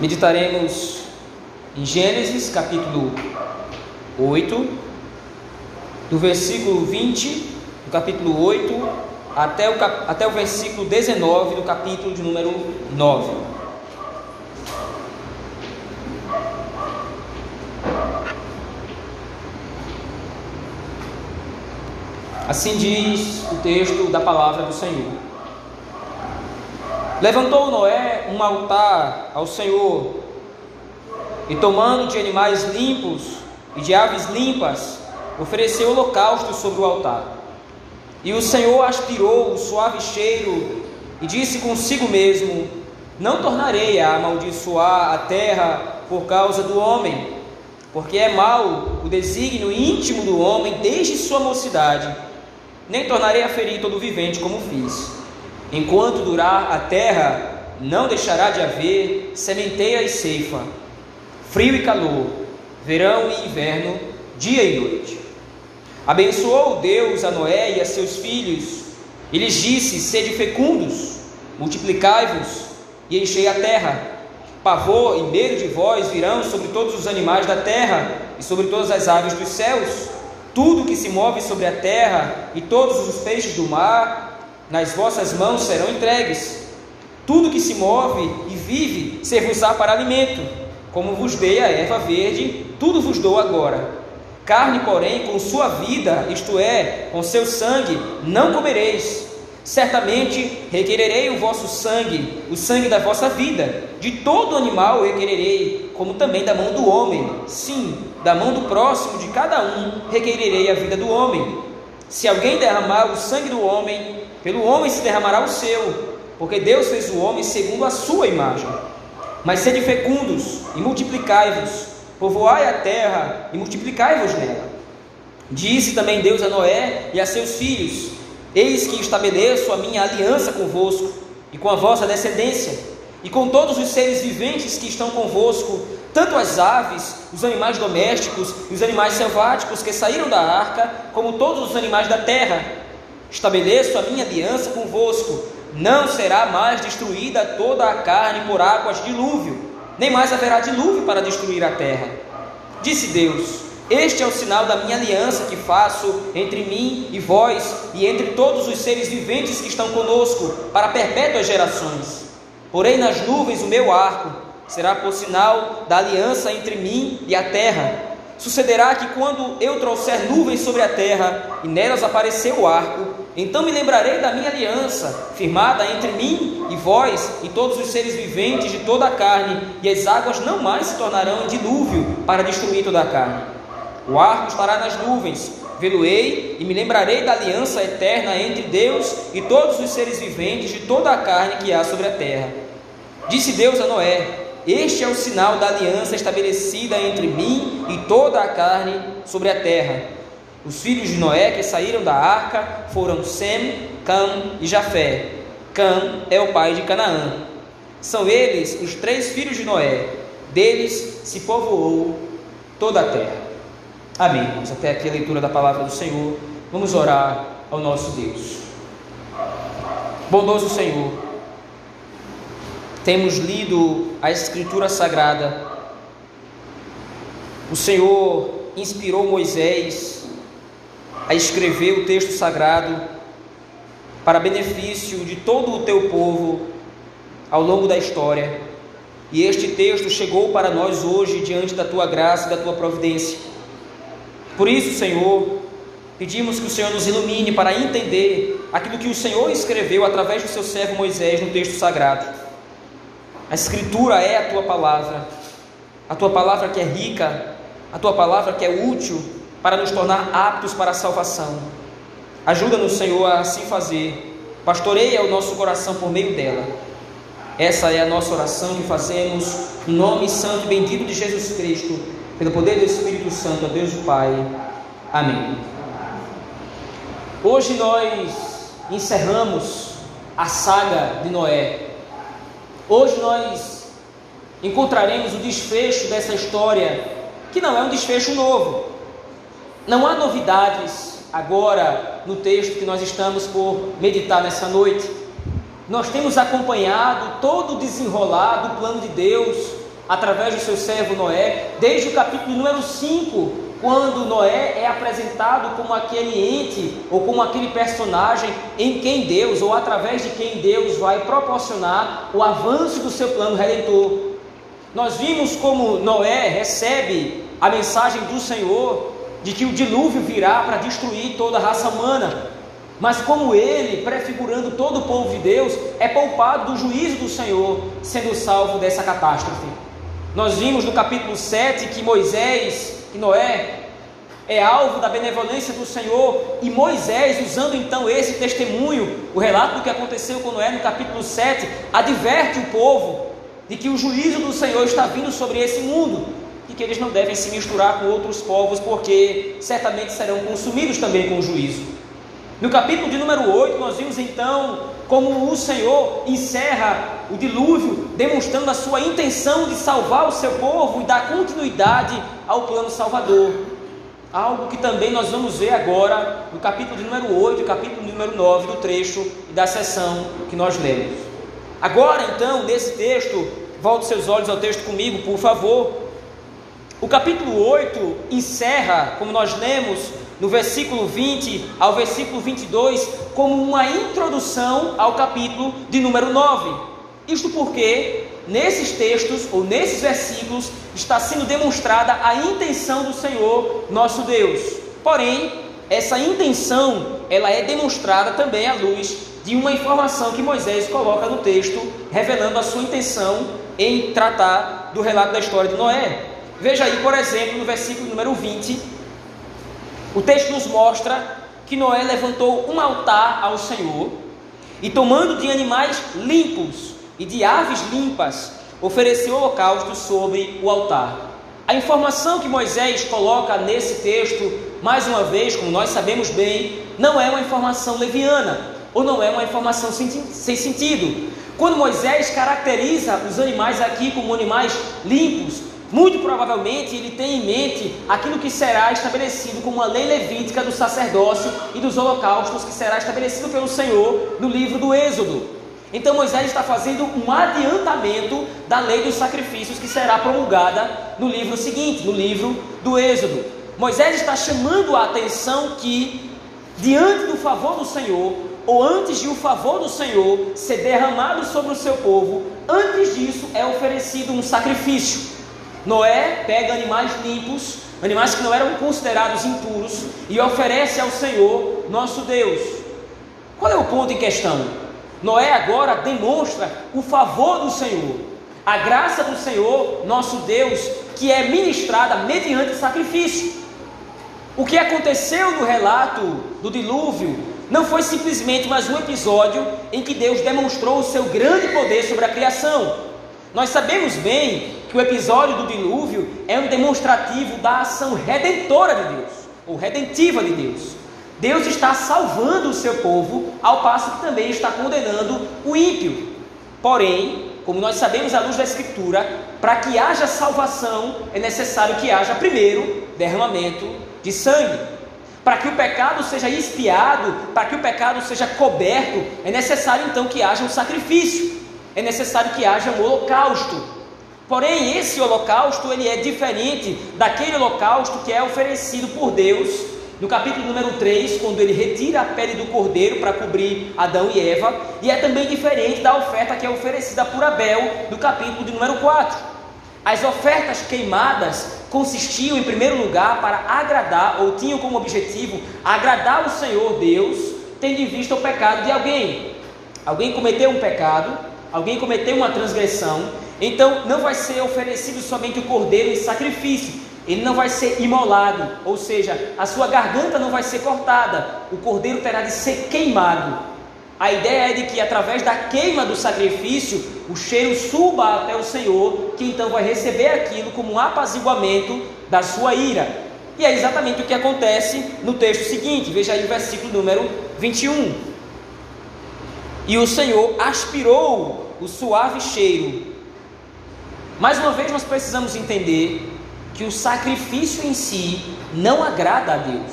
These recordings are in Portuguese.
Meditaremos em Gênesis capítulo 8, do versículo 20 do capítulo 8 até o, até o versículo 19 do capítulo de número 9. Assim diz o texto da palavra do Senhor. Levantou Noé um altar ao Senhor, e tomando de animais limpos e de aves limpas, ofereceu holocausto sobre o altar. E o Senhor aspirou o suave cheiro e disse consigo mesmo: Não tornarei a amaldiçoar a terra por causa do homem, porque é mau o desígnio íntimo do homem desde sua mocidade nem tornarei a ferir todo vivente como fiz. Enquanto durar a terra, não deixará de haver sementeia e ceifa, frio e calor, verão e inverno, dia e noite. Abençoou Deus a Noé e a seus filhos, e lhes disse: Sede fecundos, multiplicai-vos e enchei a terra. Pavor e medo de vós virão sobre todos os animais da terra e sobre todas as aves dos céus tudo que se move sobre a terra e todos os peixes do mar, nas vossas mãos serão entregues. Tudo que se move e vive ser-vos-á para alimento. Como vos dei a erva verde, tudo vos dou agora. Carne, porém, com sua vida, isto é, com seu sangue, não comereis. Certamente requererei o vosso sangue, o sangue da vossa vida. De todo animal requererei, como também da mão do homem. Sim, da mão do próximo de cada um requererei a vida do homem. Se alguém derramar o sangue do homem, pelo homem se derramará o seu, porque Deus fez o homem segundo a sua imagem. Mas sede fecundos e multiplicai-vos, povoai a terra e multiplicai-vos nela. Disse também Deus a Noé e a seus filhos: Eis que estabeleço a minha aliança convosco e com a vossa descendência, e com todos os seres viventes que estão convosco, tanto as aves, os animais domésticos e os animais selváticos que saíram da arca, como todos os animais da terra. Estabeleço a minha aliança convosco. Não será mais destruída toda a carne por águas de dilúvio, nem mais haverá dilúvio para destruir a terra. Disse Deus: Este é o sinal da minha aliança que faço entre mim e vós, e entre todos os seres viventes que estão conosco, para perpétuas gerações. Porém nas nuvens o meu arco será por sinal da aliança entre mim e a terra. Sucederá que quando eu trouxer nuvens sobre a terra e nelas aparecer o arco, então me lembrarei da minha aliança, firmada entre mim e vós e todos os seres viventes de toda a carne, e as águas não mais se tornarão dilúvio para destruir toda a carne. O arco estará nas nuvens, vê-lo-ei e me lembrarei da aliança eterna entre Deus e todos os seres viventes de toda a carne que há sobre a terra. Disse Deus a Noé: este é o sinal da aliança estabelecida entre mim e toda a carne sobre a terra. Os filhos de Noé que saíram da arca foram Sem, Cam e Jafé. Cam é o pai de Canaã. São eles os três filhos de Noé. Deles se povoou toda a terra. Amém. Vamos até aqui a leitura da palavra do Senhor. Vamos orar ao nosso Deus. Bondoso Senhor, temos lido a Escritura Sagrada. O Senhor inspirou Moisés a escrever o texto sagrado para benefício de todo o teu povo ao longo da história. E este texto chegou para nós hoje diante da tua graça e da tua providência. Por isso, Senhor, pedimos que o Senhor nos ilumine para entender aquilo que o Senhor escreveu através do seu servo Moisés no texto sagrado. A Escritura é a tua palavra, a tua palavra que é rica, a tua palavra que é útil para nos tornar aptos para a salvação. Ajuda-nos, Senhor, a assim fazer. Pastoreia o nosso coração por meio dela. Essa é a nossa oração que fazemos no nome santo e bendito de Jesus Cristo, pelo poder do Espírito Santo, a Deus o Pai. Amém. Hoje nós encerramos a saga de Noé. Hoje nós encontraremos o desfecho dessa história, que não é um desfecho novo. Não há novidades agora no texto que nós estamos por meditar nessa noite. Nós temos acompanhado todo o desenrolar do plano de Deus através do seu servo Noé, desde o capítulo número 5, quando Noé é apresentado como aquele ente ou como aquele personagem em quem Deus ou através de quem Deus vai proporcionar o avanço do seu plano redentor. Nós vimos como Noé recebe a mensagem do Senhor de que o dilúvio virá para destruir toda a raça humana. Mas como ele, prefigurando todo o povo de Deus, é poupado do juízo do Senhor, sendo salvo dessa catástrofe. Nós vimos no capítulo 7 que Moisés, que Noé, é alvo da benevolência do Senhor, e Moisés, usando então esse testemunho, o relato do que aconteceu com Noé no capítulo 7, adverte o povo de que o juízo do Senhor está vindo sobre esse mundo e que eles não devem se misturar com outros povos, porque certamente serão consumidos também com o juízo. No capítulo de número 8, nós vimos então como o Senhor encerra o dilúvio, demonstrando a sua intenção de salvar o seu povo e dar continuidade ao plano salvador. Algo que também nós vamos ver agora no capítulo de número 8 e capítulo de número 9 do trecho e da sessão que nós lemos. Agora, então, nesse texto, volte seus olhos ao texto comigo, por favor. O capítulo 8 encerra, como nós lemos no versículo 20 ao versículo 22, como uma introdução ao capítulo de número 9. Isto porque nesses textos ou nesses versículos está sendo demonstrada a intenção do Senhor nosso Deus. Porém, essa intenção, ela é demonstrada também à luz de uma informação que Moisés coloca no texto, revelando a sua intenção em tratar do relato da história de Noé. Veja aí, por exemplo, no versículo número 20, o texto nos mostra que Noé levantou um altar ao Senhor e, tomando de animais limpos e de aves limpas, ofereceu holocausto sobre o altar. A informação que Moisés coloca nesse texto, mais uma vez, como nós sabemos bem, não é uma informação leviana, ou não é uma informação sem, sentido. Quando Moisés caracteriza os animais aqui como animais limpos, muito provavelmente ele tem em mente aquilo que será estabelecido como uma lei levítica do sacerdócio e dos holocaustos que será estabelecido pelo Senhor no livro do Êxodo. Então Moisés está fazendo um adiantamento da lei dos sacrifícios que será promulgada no livro seguinte, no livro do Êxodo. Moisés está chamando a atenção que, diante do favor do Senhor, ou antes de o favor do Senhor ser derramado sobre o seu povo, antes disso é oferecido um sacrifício. Noé pega animais limpos, animais que não eram considerados impuros, e oferece ao Senhor nosso Deus. Qual é o ponto em questão? Noé agora demonstra o favor do Senhor, a graça do Senhor, nosso Deus, que é ministrada mediante sacrifício. O que aconteceu no relato do dilúvio não foi simplesmente mais um episódio em que Deus demonstrou o seu grande poder sobre a criação. Nós sabemos bem que o episódio do dilúvio é um demonstrativo da ação redentora de Deus, ou redentiva de Deus. Deus está salvando o seu povo, ao passo que também está condenando o ímpio. Porém, como nós sabemos à luz da Escritura, para que haja salvação é necessário que haja primeiro derramamento de sangue. Para que o pecado seja expiado, para que o pecado seja coberto, é necessário então que haja um sacrifício é necessário que haja um holocausto. Porém, esse holocausto ele é diferente daquele holocausto que é oferecido por Deus no capítulo número 3, quando ele retira a pele do cordeiro para cobrir Adão e Eva, e é também diferente da oferta que é oferecida por Abel no capítulo de número 4. As ofertas queimadas consistiam, em primeiro lugar, para agradar, ou tinham como objetivo agradar o Senhor Deus, tendo em vista o pecado de alguém. Alguém cometeu um pecado, alguém cometeu uma transgressão, então não vai ser oferecido somente o cordeiro em sacrifício, ele não vai ser imolado, ou seja, a sua garganta não vai ser cortada, o cordeiro terá de ser queimado. A ideia é de que através da queima do sacrifício, o cheiro suba até o Senhor, que então vai receber aquilo como um apaziguamento da sua ira. E é exatamente o que acontece no texto seguinte, veja aí o versículo número 21. E o Senhor aspirou o suave cheiro. Mais uma vez, nós precisamos entender que o sacrifício em si não agrada a Deus.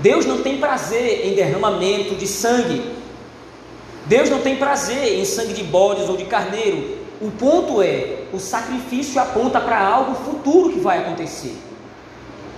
Deus não tem prazer em derramamento de sangue. Deus não tem prazer em sangue de bodes ou de carneiro. O ponto é: o sacrifício aponta para algo futuro que vai acontecer.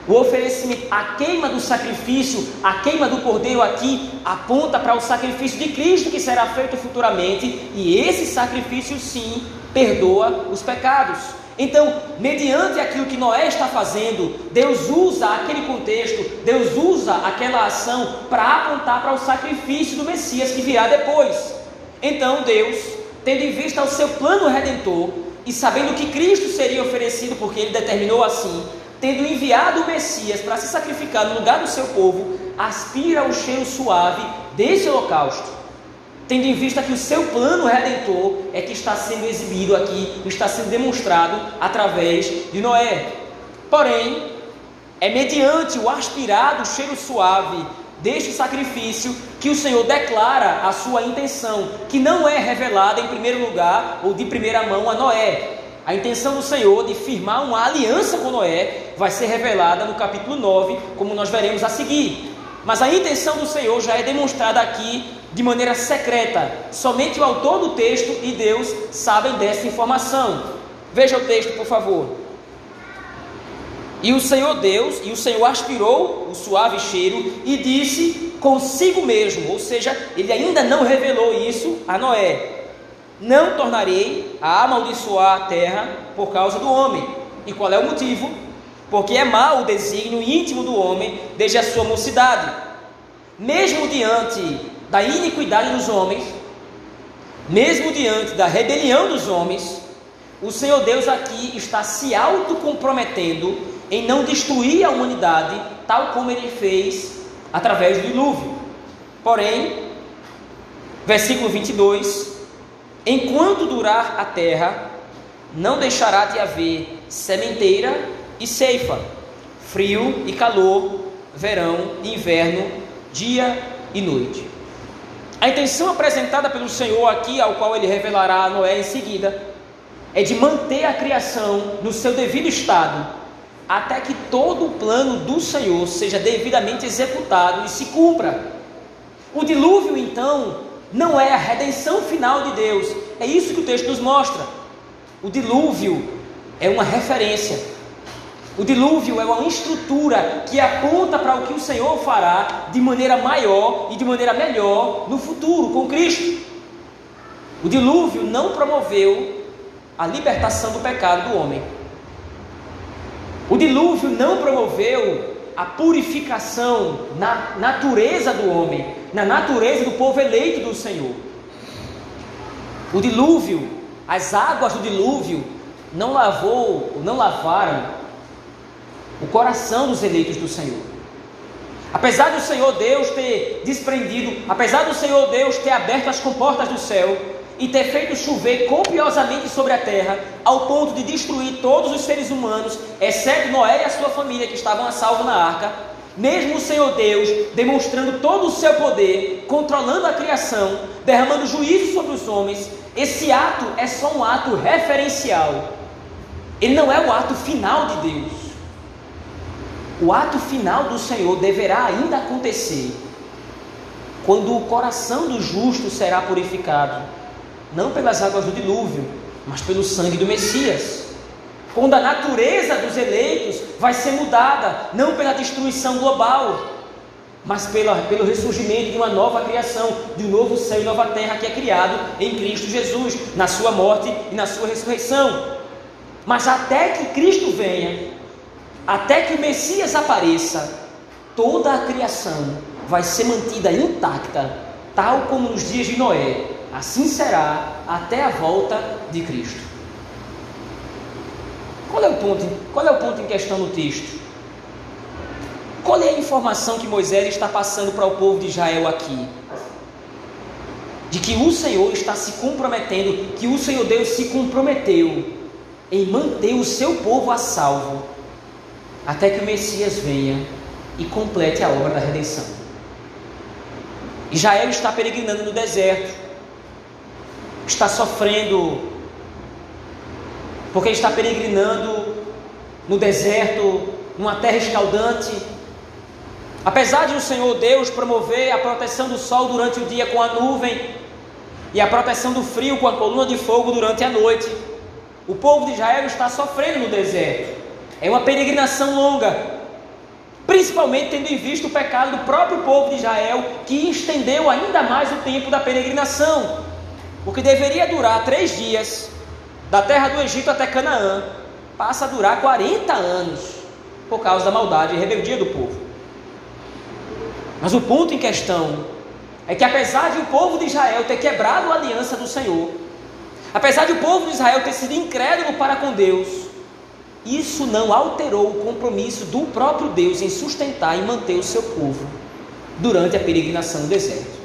O oferecimento, a queima do sacrifício, a queima do cordeiro aqui aponta para o sacrifício de Cristo que será feito futuramente, e esse sacrifício sim perdoa os pecados. Então, mediante aquilo que Noé está fazendo, Deus usa aquele contexto, Deus usa aquela ação para apontar para o sacrifício do Messias que virá depois. Então, Deus, tendo em vista o seu plano redentor e sabendo que Cristo seria oferecido porque ele determinou assim, tendo enviado o Messias para se sacrificar no lugar do seu povo, aspira o cheiro suave desse holocausto tendo em vista que o seu plano redentor é que está sendo exibido aqui, está sendo demonstrado através de Noé. Porém, é mediante o aspirado cheiro suave deste sacrifício que o Senhor declara a sua intenção, que não é revelada em primeiro lugar ou de primeira mão a Noé. A intenção do Senhor de firmar uma aliança com Noé vai ser revelada no capítulo 9, como nós veremos a seguir. Mas a intenção do Senhor já é demonstrada aqui de maneira secreta. Somente o autor do texto e Deus sabem dessa informação. Veja o texto, por favor. E o Senhor Deus, e o Senhor aspirou o suave cheiro e disse consigo mesmo, ou seja, ele ainda não revelou isso a Noé: Não tornarei a amaldiçoar a terra por causa do homem. E qual é o motivo? Porque é mau o desígnio íntimo do homem desde a sua mocidade. Mesmo diante da iniquidade dos homens, mesmo diante da rebelião dos homens, o Senhor Deus aqui está se autocomprometendo em não destruir a humanidade, tal como ele fez através do dilúvio. Porém, versículo 22: Enquanto durar a terra, não deixará de haver sementeira e ceifa, frio e calor, verão e inverno, dia e noite. A intenção apresentada pelo Senhor aqui, ao qual ele revelará a Noé em seguida, é de manter a criação no seu devido estado, até que todo o plano do Senhor seja devidamente executado e se cumpra. O dilúvio, então, não é a redenção final de Deus, é isso que o texto nos mostra. O dilúvio é uma referência o dilúvio é uma estrutura que aponta para o que o Senhor fará de maneira maior e de maneira melhor no futuro com Cristo. O dilúvio não promoveu a libertação do pecado do homem. O dilúvio não promoveu a purificação na natureza do homem, na natureza do povo eleito do Senhor. O dilúvio, as águas do dilúvio, não lavou, não lavaram o coração dos eleitos do Senhor. Apesar do Senhor Deus ter desprendido, apesar do Senhor Deus ter aberto as comportas do céu e ter feito chover copiosamente sobre a terra, ao ponto de destruir todos os seres humanos, exceto Noé e a sua família que estavam a salvo na arca, mesmo o Senhor Deus demonstrando todo o seu poder, controlando a criação, derramando juízo sobre os homens, esse ato é só um ato referencial. Ele não é o ato final de Deus. O ato final do Senhor deverá ainda acontecer quando o coração do justo será purificado, não pelas águas do dilúvio, mas pelo sangue do Messias. Quando a natureza dos eleitos vai ser mudada, não pela destruição global, mas pela, pelo ressurgimento de uma nova criação, de um novo céu e nova terra que é criado em Cristo Jesus, na sua morte e na sua ressurreição. Mas até que Cristo venha, até que o Messias apareça, toda a criação vai ser mantida intacta, tal como nos dias de Noé. Assim será até a volta de Cristo. Qual é o ponto, qual é o ponto em questão no texto? Qual é a informação que Moisés está passando para o povo de Israel aqui? De que o Senhor está se comprometendo, que o Senhor Deus se comprometeu em manter o seu povo a salvo até que o Messias venha e complete a obra da redenção. Israel está peregrinando no deserto, está sofrendo, porque está peregrinando no deserto, numa terra escaldante. Apesar de o Senhor Deus promover a proteção do sol durante o dia com a nuvem, e a proteção do frio com a coluna de fogo durante a noite. O povo de Israel está sofrendo no deserto. É uma peregrinação longa, principalmente tendo em vista o pecado do próprio povo de Israel, que estendeu ainda mais o tempo da peregrinação. O que deveria durar três dias, da terra do Egito até Canaã, passa a durar 40 anos, por causa da maldade e rebeldia do povo. Mas o ponto em questão é que apesar de o povo de Israel ter quebrado a aliança do Senhor, apesar de o povo de Israel ter sido incrédulo para com Deus, isso não alterou o compromisso do próprio Deus em sustentar e manter o seu povo durante a peregrinação no deserto.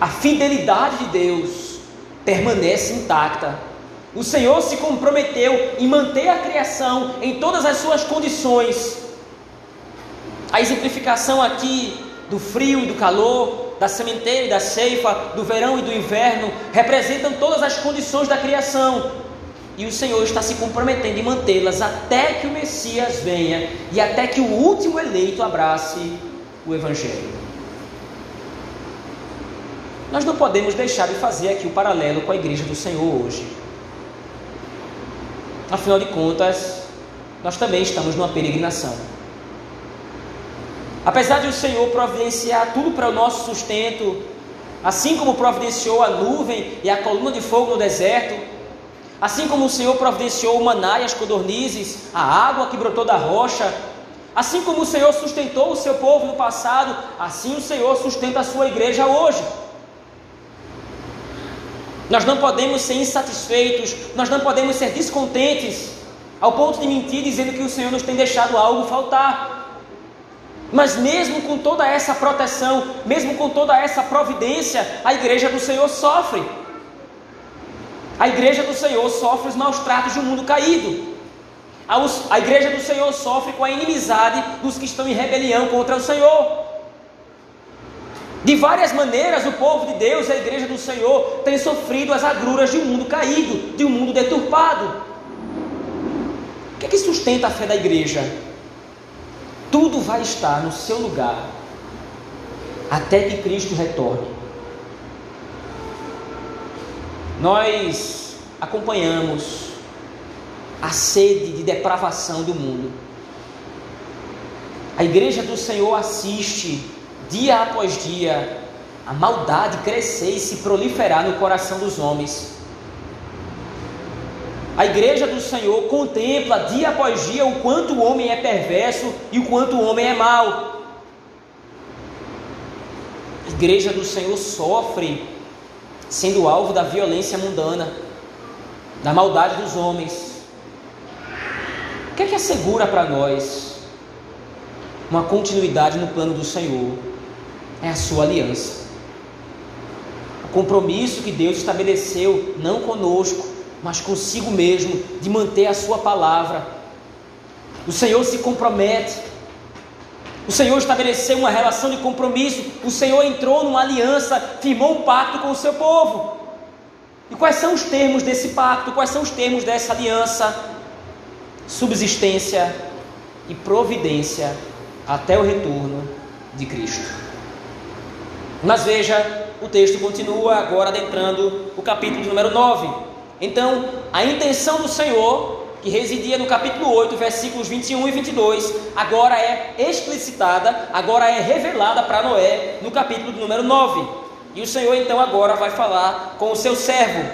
A fidelidade de Deus permanece intacta. O Senhor se comprometeu em manter a criação em todas as suas condições. A exemplificação aqui do frio e do calor, da sementeira e da ceifa, do verão e do inverno, representam todas as condições da criação. E o Senhor está se comprometendo em mantê-las até que o Messias venha e até que o último eleito abrace o Evangelho. Nós não podemos deixar de fazer aqui o paralelo com a igreja do Senhor hoje. Afinal de contas, nós também estamos numa peregrinação. Apesar de o Senhor providenciar tudo para o nosso sustento, assim como providenciou a nuvem e a coluna de fogo no deserto, assim como o Senhor providenciou o maná e as codornizes, a água que brotou da rocha, assim como o Senhor sustentou o seu povo no passado, assim o Senhor sustenta a sua igreja hoje. Nós não podemos ser insatisfeitos, nós não podemos ser descontentes, ao ponto de mentir dizendo que o Senhor nos tem deixado algo faltar. Mas mesmo com toda essa proteção, mesmo com toda essa providência, a igreja do Senhor sofre. A igreja do Senhor sofre os maus tratos de um mundo caído. A igreja do Senhor sofre com a inimizade dos que estão em rebelião contra o Senhor. De várias maneiras, o povo de Deus, a igreja do Senhor, tem sofrido as agruras de um mundo caído, de um mundo deturpado. O que é que sustenta a fé da igreja? Tudo vai estar no seu lugar até que Cristo retorne. Nós acompanhamos a sede de depravação do mundo. A igreja do Senhor assiste dia após dia a maldade crescer e se proliferar no coração dos homens. A igreja do Senhor contempla dia após dia o quanto o homem é perverso e o quanto o homem é mau. A igreja do Senhor sofre sendo alvo da violência mundana, da maldade dos homens. O que é que assegura para nós uma continuidade no plano do Senhor? É a sua aliança. O compromisso que Deus estabeleceu, não conosco, mas consigo mesmo, de manter a sua palavra. O Senhor se compromete. O Senhor estabeleceu uma relação de compromisso. O Senhor entrou numa aliança, firmou um pacto com o seu povo. E quais são os termos desse pacto? Quais são os termos dessa aliança? Subsistência e providência até o retorno de Cristo. Mas veja, o texto continua agora adentrando o capítulo número 9. Então, a intenção do Senhor, que residia no capítulo 8, versículos 21 e 22, agora é explicitada, agora é revelada para Noé no capítulo número 9. E o Senhor então agora vai falar com o seu servo.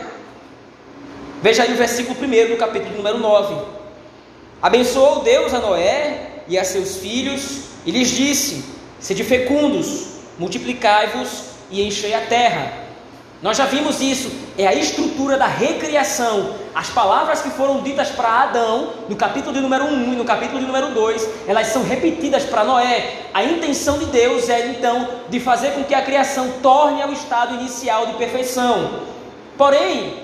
Veja aí o versículo 1 do capítulo número 9. Abençoou Deus a Noé e a seus filhos e lhes disse: Sede fecundos, multiplicai-vos e enchei a terra nós já vimos isso, é a estrutura da recriação. As palavras que foram ditas para Adão, no capítulo de número 1 e no capítulo de número 2, elas são repetidas para Noé. A intenção de Deus é então de fazer com que a criação torne ao estado inicial de perfeição. Porém,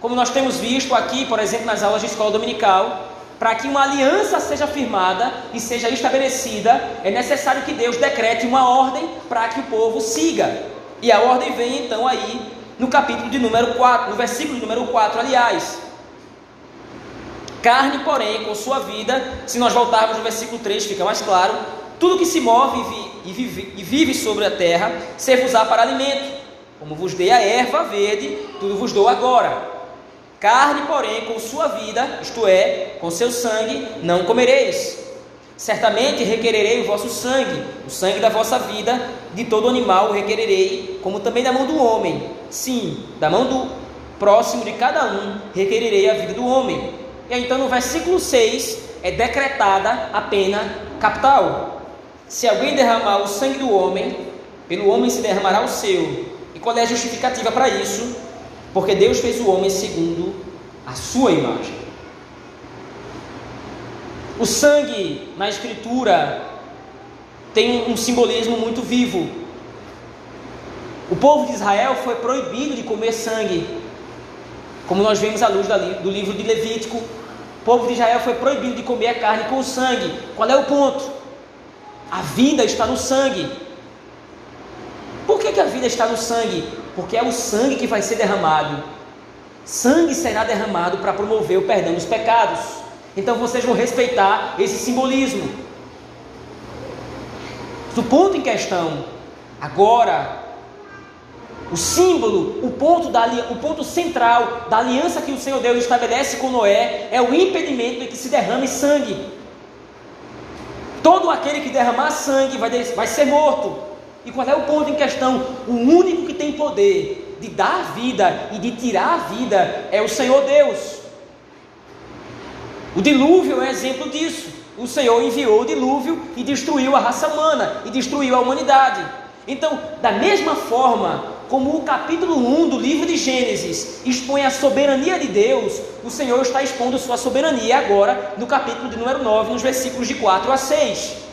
como nós temos visto aqui, por exemplo, nas aulas de escola dominical, para que uma aliança seja firmada e seja estabelecida, é necessário que Deus decrete uma ordem para que o povo siga. E a ordem vem então aí no capítulo de número 4, no versículo número 4, aliás. Carne, porém, com sua vida, se nós voltarmos no versículo 3, fica mais claro, tudo que se move e vive, sobre a terra, serve-usar para alimento. como vos dei a erva verde, tudo vos dou agora. Carne, porém, com sua vida, isto é, com seu sangue, não comereis. Certamente requererei o vosso sangue, o sangue da vossa vida, de todo animal o requererei, como também da mão do homem. Sim, da mão do próximo de cada um requererei a vida do homem. E então no versículo 6 é decretada a pena capital. Se alguém derramar o sangue do homem, pelo homem se derramará o seu. E qual é a justificativa para isso? Porque Deus fez o homem segundo a sua imagem. O sangue na Escritura tem um simbolismo muito vivo. O povo de Israel foi proibido de comer sangue, como nós vemos à luz do livro de Levítico. O povo de Israel foi proibido de comer a carne com sangue. Qual é o ponto? A vida está no sangue. Por que, que a vida está no sangue? Porque é o sangue que vai ser derramado. Sangue será derramado para promover o perdão dos pecados. Então vocês vão respeitar esse simbolismo. O ponto em questão, agora, o símbolo, o ponto, da, o ponto central da aliança que o Senhor Deus estabelece com Noé é o impedimento de que se derrame sangue. Todo aquele que derramar sangue vai, vai ser morto. E qual é o ponto em questão? O único que tem poder de dar vida e de tirar a vida é o Senhor Deus. O dilúvio é um exemplo disso. O Senhor enviou o dilúvio e destruiu a raça humana e destruiu a humanidade. Então, da mesma forma como o capítulo 1 do livro de Gênesis expõe a soberania de Deus, o Senhor está expondo sua soberania agora no capítulo de número 9, nos versículos de 4 a 6.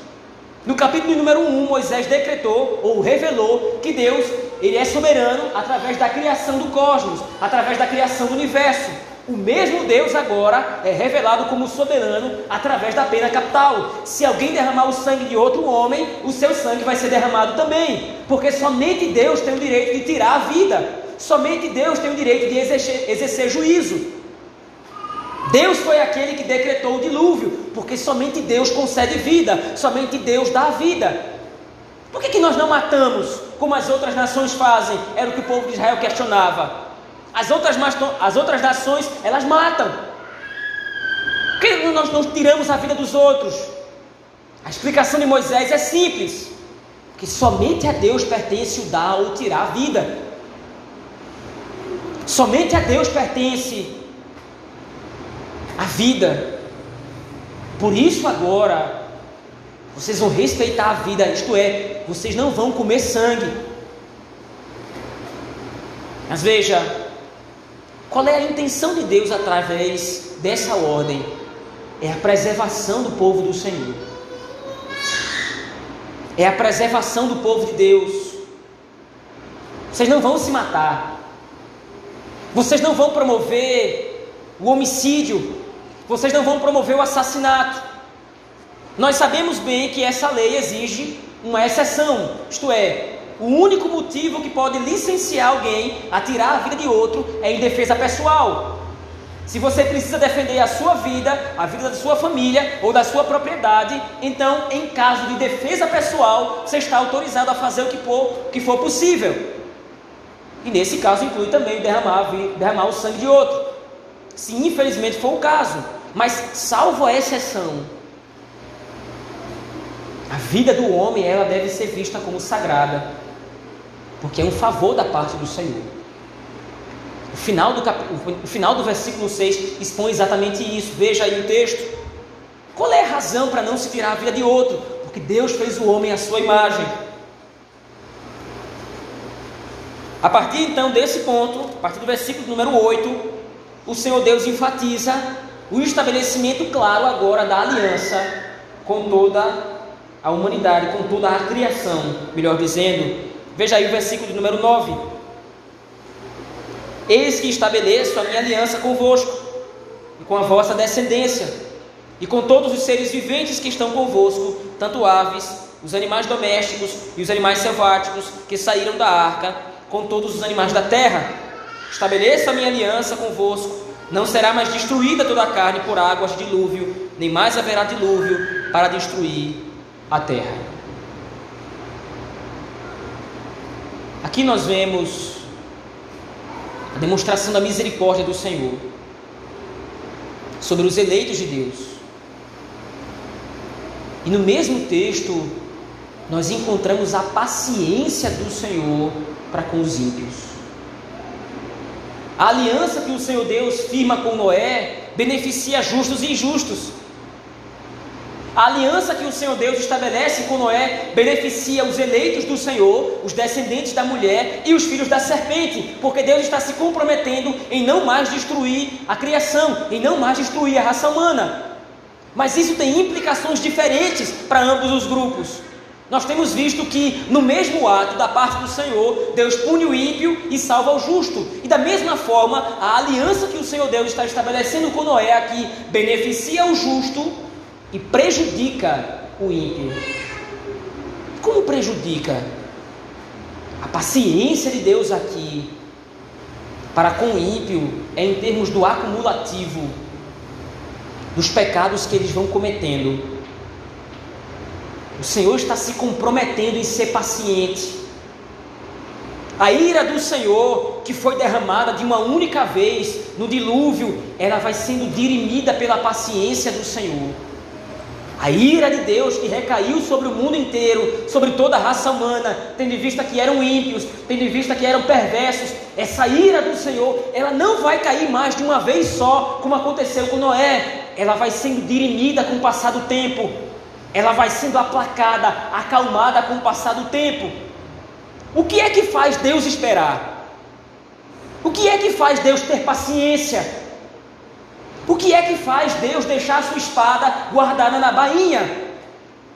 No capítulo número 1, Moisés decretou ou revelou que Deus ele é soberano através da criação do cosmos, através da criação do universo. O mesmo Deus agora é revelado como soberano através da pena capital. Se alguém derramar o sangue de outro homem, o seu sangue vai ser derramado também, porque somente Deus tem o direito de tirar a vida, somente Deus tem o direito de exercer, exercer juízo. Deus foi aquele que decretou o dilúvio, porque somente Deus concede vida, somente Deus dá vida. Por que, que nós não matamos como as outras nações fazem? Era o que o povo de Israel questionava. As outras, as outras nações, elas matam. Por que nós não tiramos a vida dos outros? A explicação de Moisés é simples: que somente a Deus pertence o dar ou tirar a vida. Somente a Deus pertence a vida. Por isso, agora, vocês vão respeitar a vida, isto é, vocês não vão comer sangue. Mas veja, qual é a intenção de Deus através dessa ordem? É a preservação do povo do Senhor. É a preservação do povo de Deus. Vocês não vão se matar. Vocês não vão promover o homicídio. Vocês não vão promover o assassinato. Nós sabemos bem que essa lei exige uma exceção, isto é, o único motivo que pode licenciar alguém a tirar a vida de outro é em defesa pessoal. Se você precisa defender a sua vida, a vida da sua família ou da sua propriedade, então, em caso de defesa pessoal, você está autorizado a fazer o que for, que for possível. E nesse caso inclui também derramar, derramar o sangue de outro. Se infelizmente for o caso. Mas, salvo a exceção, a vida do homem ela deve ser vista como sagrada porque é um favor da parte do Senhor. O final do, cap... o final do versículo 6 expõe exatamente isso. Veja aí o texto. Qual é a razão para não se tirar a vida de outro? Porque Deus fez o homem à sua imagem. A partir então desse ponto, a partir do versículo número 8, o Senhor Deus enfatiza o estabelecimento claro agora da aliança com toda a humanidade, com toda a criação, melhor dizendo, Veja aí o versículo de número 9. Eis que estabeleço a minha aliança convosco, e com a vossa descendência, e com todos os seres viventes que estão convosco, tanto aves, os animais domésticos e os animais selváticos que saíram da arca, com todos os animais da terra. Estabeleço a minha aliança convosco, não será mais destruída toda a carne por águas de dilúvio, nem mais haverá dilúvio para destruir a terra. Aqui nós vemos a demonstração da misericórdia do Senhor sobre os eleitos de Deus. E no mesmo texto, nós encontramos a paciência do Senhor para com os ímpios. A aliança que o Senhor Deus firma com Noé beneficia justos e injustos. A aliança que o Senhor Deus estabelece com Noé beneficia os eleitos do Senhor, os descendentes da mulher e os filhos da serpente, porque Deus está se comprometendo em não mais destruir a criação, em não mais destruir a raça humana. Mas isso tem implicações diferentes para ambos os grupos. Nós temos visto que no mesmo ato da parte do Senhor, Deus pune o ímpio e salva o justo. E da mesma forma, a aliança que o Senhor Deus está estabelecendo com Noé aqui beneficia o justo e prejudica o ímpio. Como prejudica? A paciência de Deus aqui para com o ímpio é em termos do acumulativo dos pecados que eles vão cometendo. O Senhor está se comprometendo em ser paciente. A ira do Senhor, que foi derramada de uma única vez no dilúvio, ela vai sendo dirimida pela paciência do Senhor. A ira de Deus que recaiu sobre o mundo inteiro, sobre toda a raça humana, tendo em vista que eram ímpios, tendo em vista que eram perversos, essa ira do Senhor, ela não vai cair mais de uma vez só, como aconteceu com Noé, ela vai sendo dirimida com o passar do tempo, ela vai sendo aplacada, acalmada com o passar do tempo. O que é que faz Deus esperar? O que é que faz Deus ter paciência? O que é que faz Deus deixar sua espada guardada na bainha?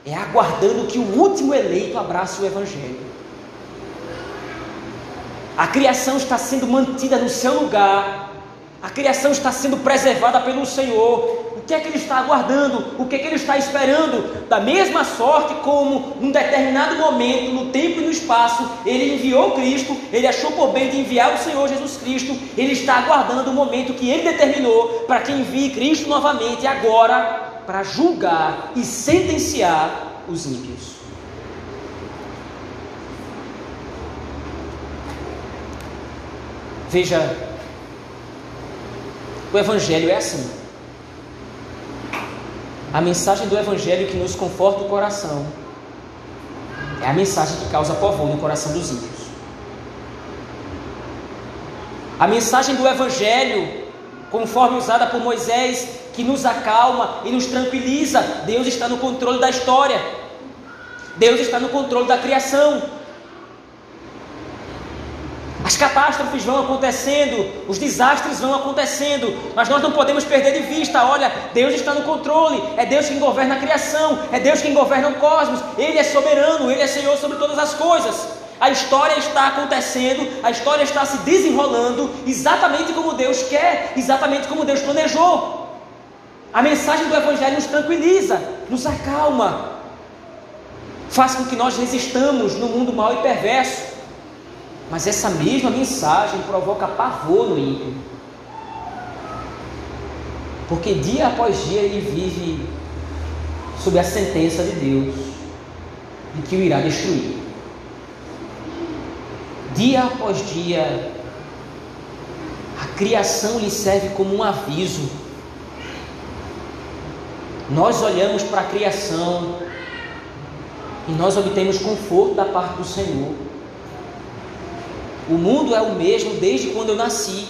É aguardando que o último eleito abrace o Evangelho. A criação está sendo mantida no seu lugar, a criação está sendo preservada pelo Senhor, que é que ele está aguardando, o que é que ele está esperando, da mesma sorte como num determinado momento, no tempo e no espaço, ele enviou Cristo, ele achou por bem de enviar o Senhor Jesus Cristo, ele está aguardando o momento que ele determinou para que envie Cristo novamente agora para julgar e sentenciar os ímpios. Veja, o Evangelho é assim. A mensagem do Evangelho que nos conforta o coração é a mensagem que causa pavor no coração dos ímpios. A mensagem do Evangelho, conforme usada por Moisés, que nos acalma e nos tranquiliza, Deus está no controle da história, Deus está no controle da criação. As catástrofes vão acontecendo, os desastres vão acontecendo, mas nós não podemos perder de vista: olha, Deus está no controle, é Deus quem governa a criação, é Deus quem governa o cosmos, Ele é soberano, Ele é Senhor sobre todas as coisas. A história está acontecendo, a história está se desenrolando exatamente como Deus quer, exatamente como Deus planejou. A mensagem do Evangelho nos tranquiliza, nos acalma, faz com que nós resistamos no mundo mau e perverso. Mas essa mesma mensagem provoca pavor no ímpio. Porque dia após dia ele vive sob a sentença de Deus de que o irá destruir. Dia após dia, a criação lhe serve como um aviso. Nós olhamos para a criação e nós obtemos conforto da parte do Senhor. O mundo é o mesmo desde quando eu nasci.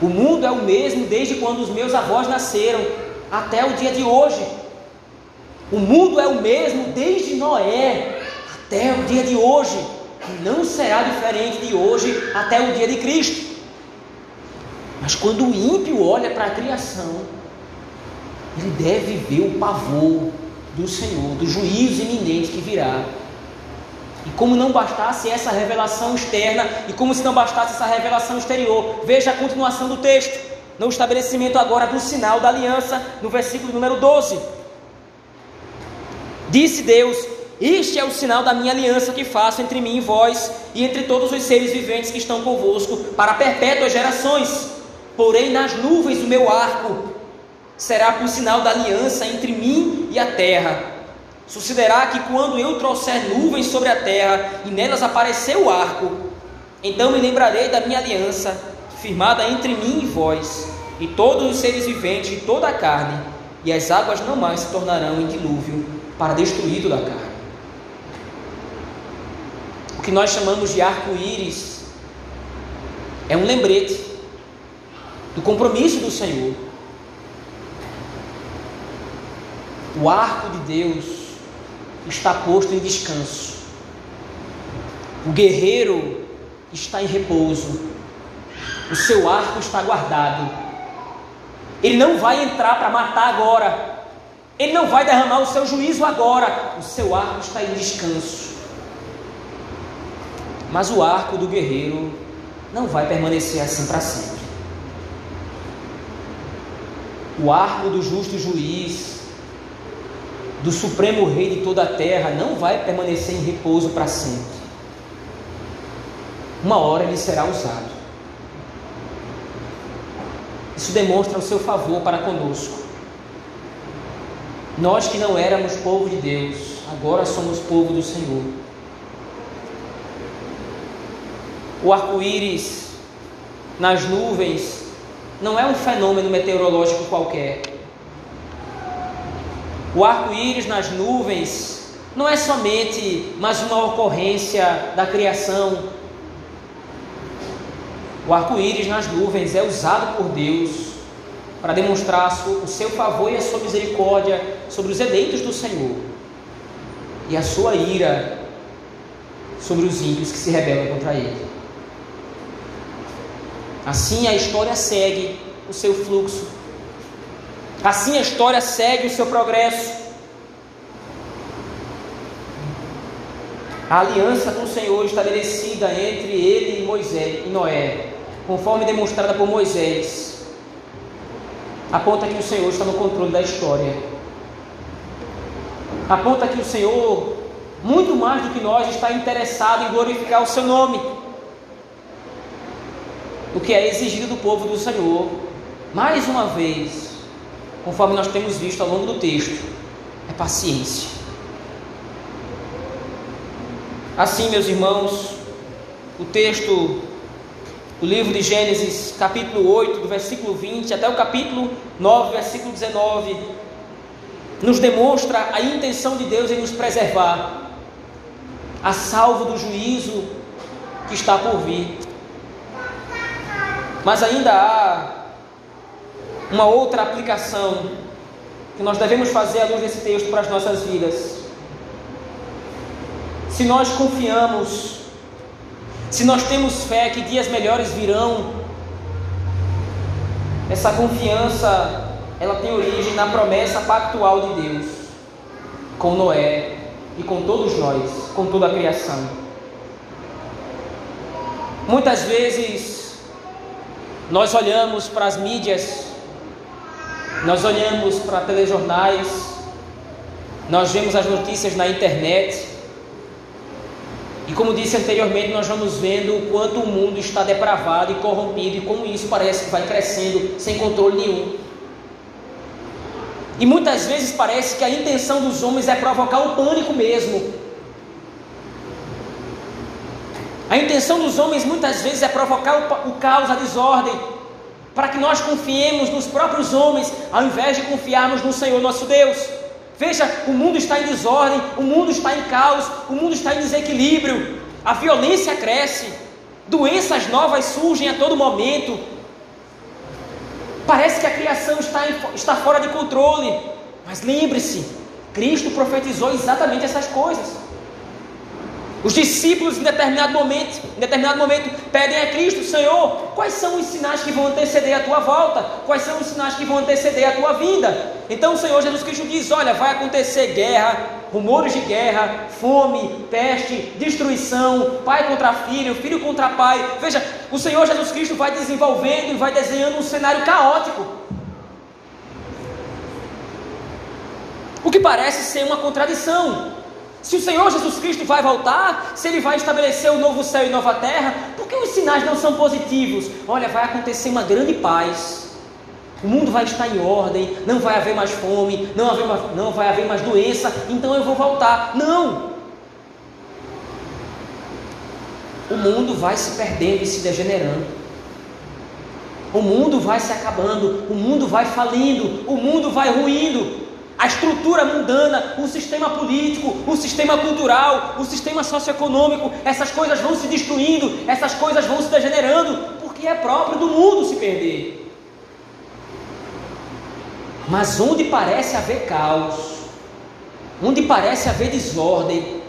O mundo é o mesmo desde quando os meus avós nasceram até o dia de hoje. O mundo é o mesmo desde Noé até o dia de hoje. E não será diferente de hoje até o dia de Cristo. Mas quando o ímpio olha para a criação, ele deve ver o pavor do Senhor, do juízo iminente que virá e como não bastasse essa revelação externa, e como se não bastasse essa revelação exterior, veja a continuação do texto, no estabelecimento agora do sinal da aliança, no versículo número 12. Disse Deus: Este é o sinal da minha aliança que faço entre mim e vós, e entre todos os seres viventes que estão convosco, para perpétuas gerações. Porém, nas nuvens do meu arco será por sinal da aliança entre mim e a terra Sucederá que quando eu trouxer nuvens sobre a terra e nelas aparecer o arco, Então me lembrarei da minha aliança, firmada entre mim e vós, e todos os seres viventes de toda a carne, e as águas não mais se tornarão em dilúvio para destruir toda a carne. O que nós chamamos de arco-íris é um lembrete do compromisso do Senhor. O arco de Deus está posto em descanso. O guerreiro está em repouso. O seu arco está guardado. Ele não vai entrar para matar agora. Ele não vai derramar o seu juízo agora. O seu arco está em descanso. Mas o arco do guerreiro não vai permanecer assim para sempre. O arco do justo juiz, do supremo rei de toda a terra, não vai permanecer em repouso para sempre. Uma hora ele será usado. Isso demonstra o seu favor para conosco. Nós que não éramos povo de Deus, agora somos povo do Senhor. O arco-íris nas nuvens não é um fenômeno meteorológico qualquer. O arco-íris nas nuvens não é somente mais uma ocorrência da criação. O arco-íris nas nuvens é usado por Deus para demonstrar o seu favor e a sua misericórdia sobre os eleitos do Senhor e a sua ira sobre os ímpios que se rebelam contra ele. Assim a história segue o seu fluxo. Assim a história segue o seu progresso. A aliança com o Senhor estabelecida entre ele e Moisés e Noé, conforme demonstrada por Moisés, aponta que o Senhor está no controle da história. Aponta que o Senhor, muito mais do que nós, está interessado em glorificar o seu nome o que é exigido do povo do Senhor, mais uma vez, conforme nós temos visto ao longo do texto, é paciência. Assim, meus irmãos, o texto do livro de Gênesis, capítulo 8, do versículo 20 até o capítulo 9, versículo 19, nos demonstra a intenção de Deus em nos preservar, a salvo do juízo que está por vir. Mas ainda há uma outra aplicação que nós devemos fazer à luz desse texto para as nossas vidas. Se nós confiamos, se nós temos fé que dias melhores virão, essa confiança ela tem origem na promessa pactual de Deus com Noé e com todos nós, com toda a criação. Muitas vezes nós olhamos para as mídias, nós olhamos para telejornais, nós vemos as notícias na internet, e como disse anteriormente, nós vamos vendo o quanto o mundo está depravado e corrompido, e como isso parece que vai crescendo sem controle nenhum. E muitas vezes parece que a intenção dos homens é provocar um pânico mesmo, A intenção dos homens muitas vezes é provocar o, caos, a desordem, para que nós confiemos nos próprios homens, ao invés de confiarmos no Senhor nosso Deus. Veja, o mundo está em desordem, o mundo está em caos, o mundo está em desequilíbrio, a violência cresce, doenças novas surgem a todo momento. Parece que a criação está, em, está fora de controle, mas lembre-se, Cristo profetizou exatamente essas coisas. Os discípulos, em determinado momento, em determinado momento, pedem a Cristo, Senhor, quais são os sinais que vão anteceder a tua volta? Quais são os sinais que vão anteceder a tua vinda? Então o Senhor Jesus Cristo diz: Olha, vai acontecer guerra, rumores de guerra, fome, peste, destruição, pai contra filho, filho contra pai. Veja, o Senhor Jesus Cristo vai desenvolvendo e vai desenhando um cenário caótico. O que parece ser uma contradição. Se o Senhor Jesus Cristo vai voltar, se Ele vai estabelecer o novo céu e nova terra, por que os sinais não são positivos? Olha, vai acontecer uma grande paz. O mundo vai estar em ordem, não vai haver mais fome, não, haver não vai haver mais doença, então eu vou voltar. Não! o mundo vai se perdendo e se degenerando. O mundo vai se acabando, o mundo vai falindo, o mundo vai ruindo. A estrutura mundana, o sistema político, o sistema cultural, o sistema socioeconômico, essas coisas vão se destruindo, essas coisas vão se degenerando, porque é próprio do mundo se perder. Mas onde parece haver caos, onde parece haver desordem,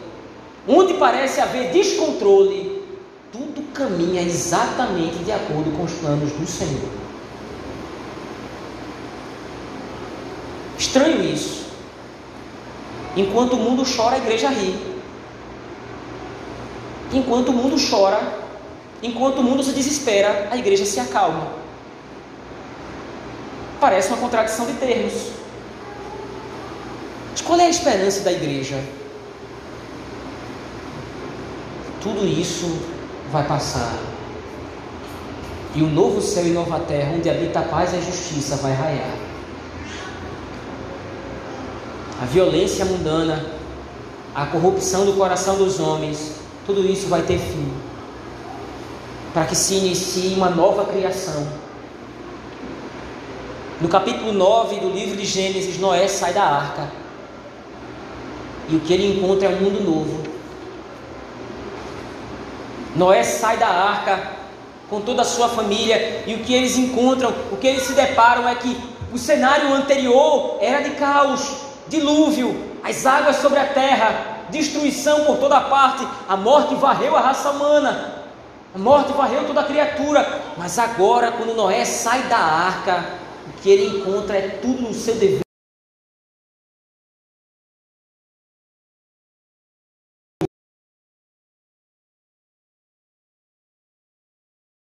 onde parece haver descontrole, tudo caminha exatamente de acordo com os planos do Senhor. Estranho isso. Enquanto o mundo chora, a igreja ri. Enquanto o mundo chora, enquanto o mundo se desespera, a igreja se acalma. Parece uma contradição de termos. Mas qual é a esperança da igreja? Tudo isso vai passar. E o novo céu e nova terra, onde habita a paz e a justiça, vai raiar. A violência mundana, a corrupção do coração dos homens, tudo isso vai ter fim. Para que se inicie uma nova criação. No capítulo 9 do livro de Gênesis, Noé sai da arca. E o que ele encontra é um mundo novo Noé sai da arca com toda a sua família e o que eles encontram, o que eles se deparam é que o cenário anterior era de caos, dilúvio, as águas sobre a terra, destruição por toda parte, a morte varreu a raça humana, a morte varreu toda a criatura, mas agora, quando Noé sai da arca, o que ele encontra é tudo no seu dever.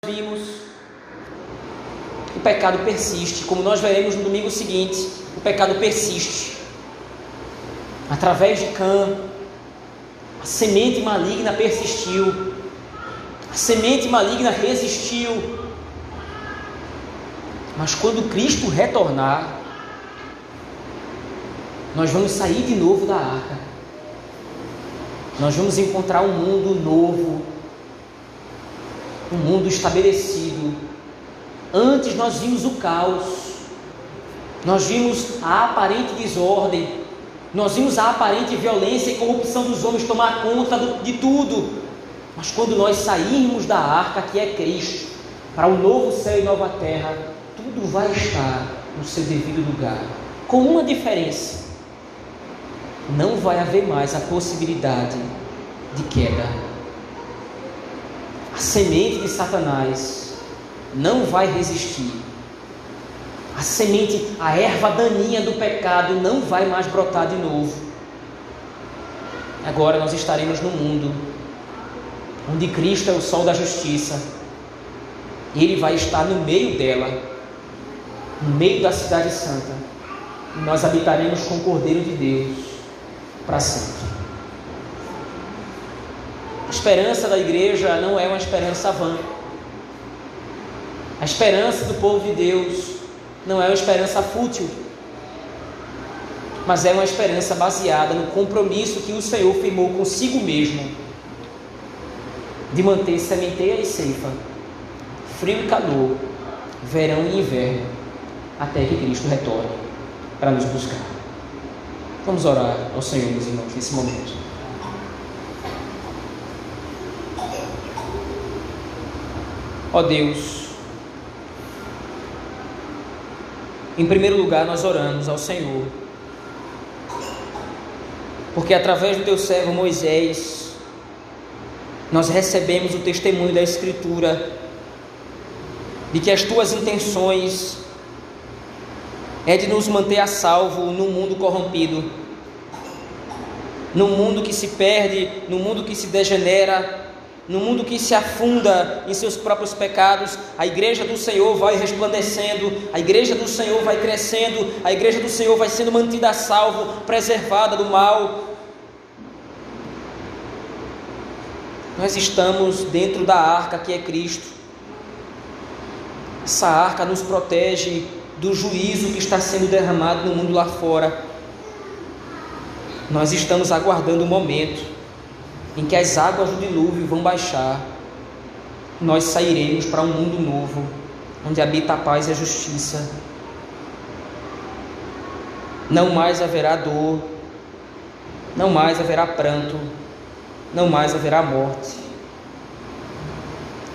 vimos, o pecado persiste. Como nós veremos no domingo seguinte, o pecado persiste. Através de Cã, a semente maligna persistiu, a semente maligna resistiu. Mas quando Cristo retornar, nós vamos sair de novo da arca. Nós vamos encontrar um mundo novo, um mundo estabelecido. Antes nós vimos o caos, nós vimos a aparente desordem, nós vimos a aparente violência e corrupção dos homens tomar conta de tudo. Mas quando nós sairmos da arca que é Cristo, para o novo céu e nova terra, tudo vai estar no seu devido lugar. Com uma diferença: não vai haver mais a possibilidade de queda a semente de Satanás não vai resistir. A semente, a erva daninha do pecado não vai mais brotar de novo. Agora nós estaremos no mundo onde Cristo é o sol da justiça. Ele vai estar no meio dela, no meio da cidade santa. E nós habitaremos com o Cordeiro de Deus para sempre. A esperança da igreja não é uma esperança vã. A esperança do povo de Deus não é uma esperança fútil, mas é uma esperança baseada no compromisso que o Senhor firmou consigo mesmo de manter sementeira e ceifa, frio e calor, verão e inverno, até que Cristo retorne para nos buscar. Vamos orar ao Senhor, meus irmãos, nesse momento. Ó Deus, em primeiro lugar nós oramos ao Senhor, porque através do teu servo Moisés, nós recebemos o testemunho da Escritura de que as tuas intenções é de nos manter a salvo no mundo corrompido, no mundo que se perde, no mundo que se degenera, no mundo que se afunda em seus próprios pecados, a igreja do Senhor vai resplandecendo, a igreja do Senhor vai crescendo, a igreja do Senhor vai sendo mantida a salvo, preservada do mal. Nós estamos dentro da arca que é Cristo. Essa arca nos protege do juízo que está sendo derramado no mundo lá fora. Nós estamos aguardando o momento em que as águas do dilúvio vão baixar nós sairemos para um mundo novo, onde habita a paz e a justiça. Não mais haverá dor, não mais haverá pranto, não mais haverá morte.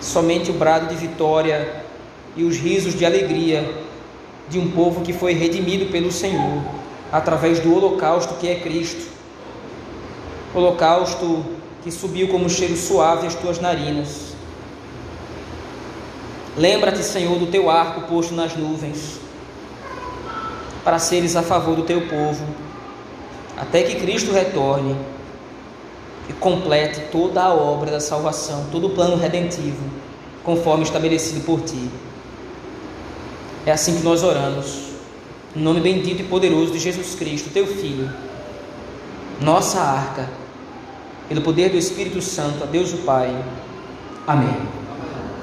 Somente o brado de vitória e os risos de alegria de um povo que foi redimido pelo Senhor através do holocausto que é Cristo. Holocausto que subiu como cheiro suave às tuas narinas. Lembra-te, Senhor, do teu arco posto nas nuvens, para seres a favor do teu povo, até que Cristo retorne e complete toda a obra da salvação, todo o plano redentivo, conforme estabelecido por ti. É assim que nós oramos. Em nome bendito e poderoso de Jesus Cristo, teu Filho, nossa arca, pelo poder do Espírito Santo, a Deus o Pai. Amém.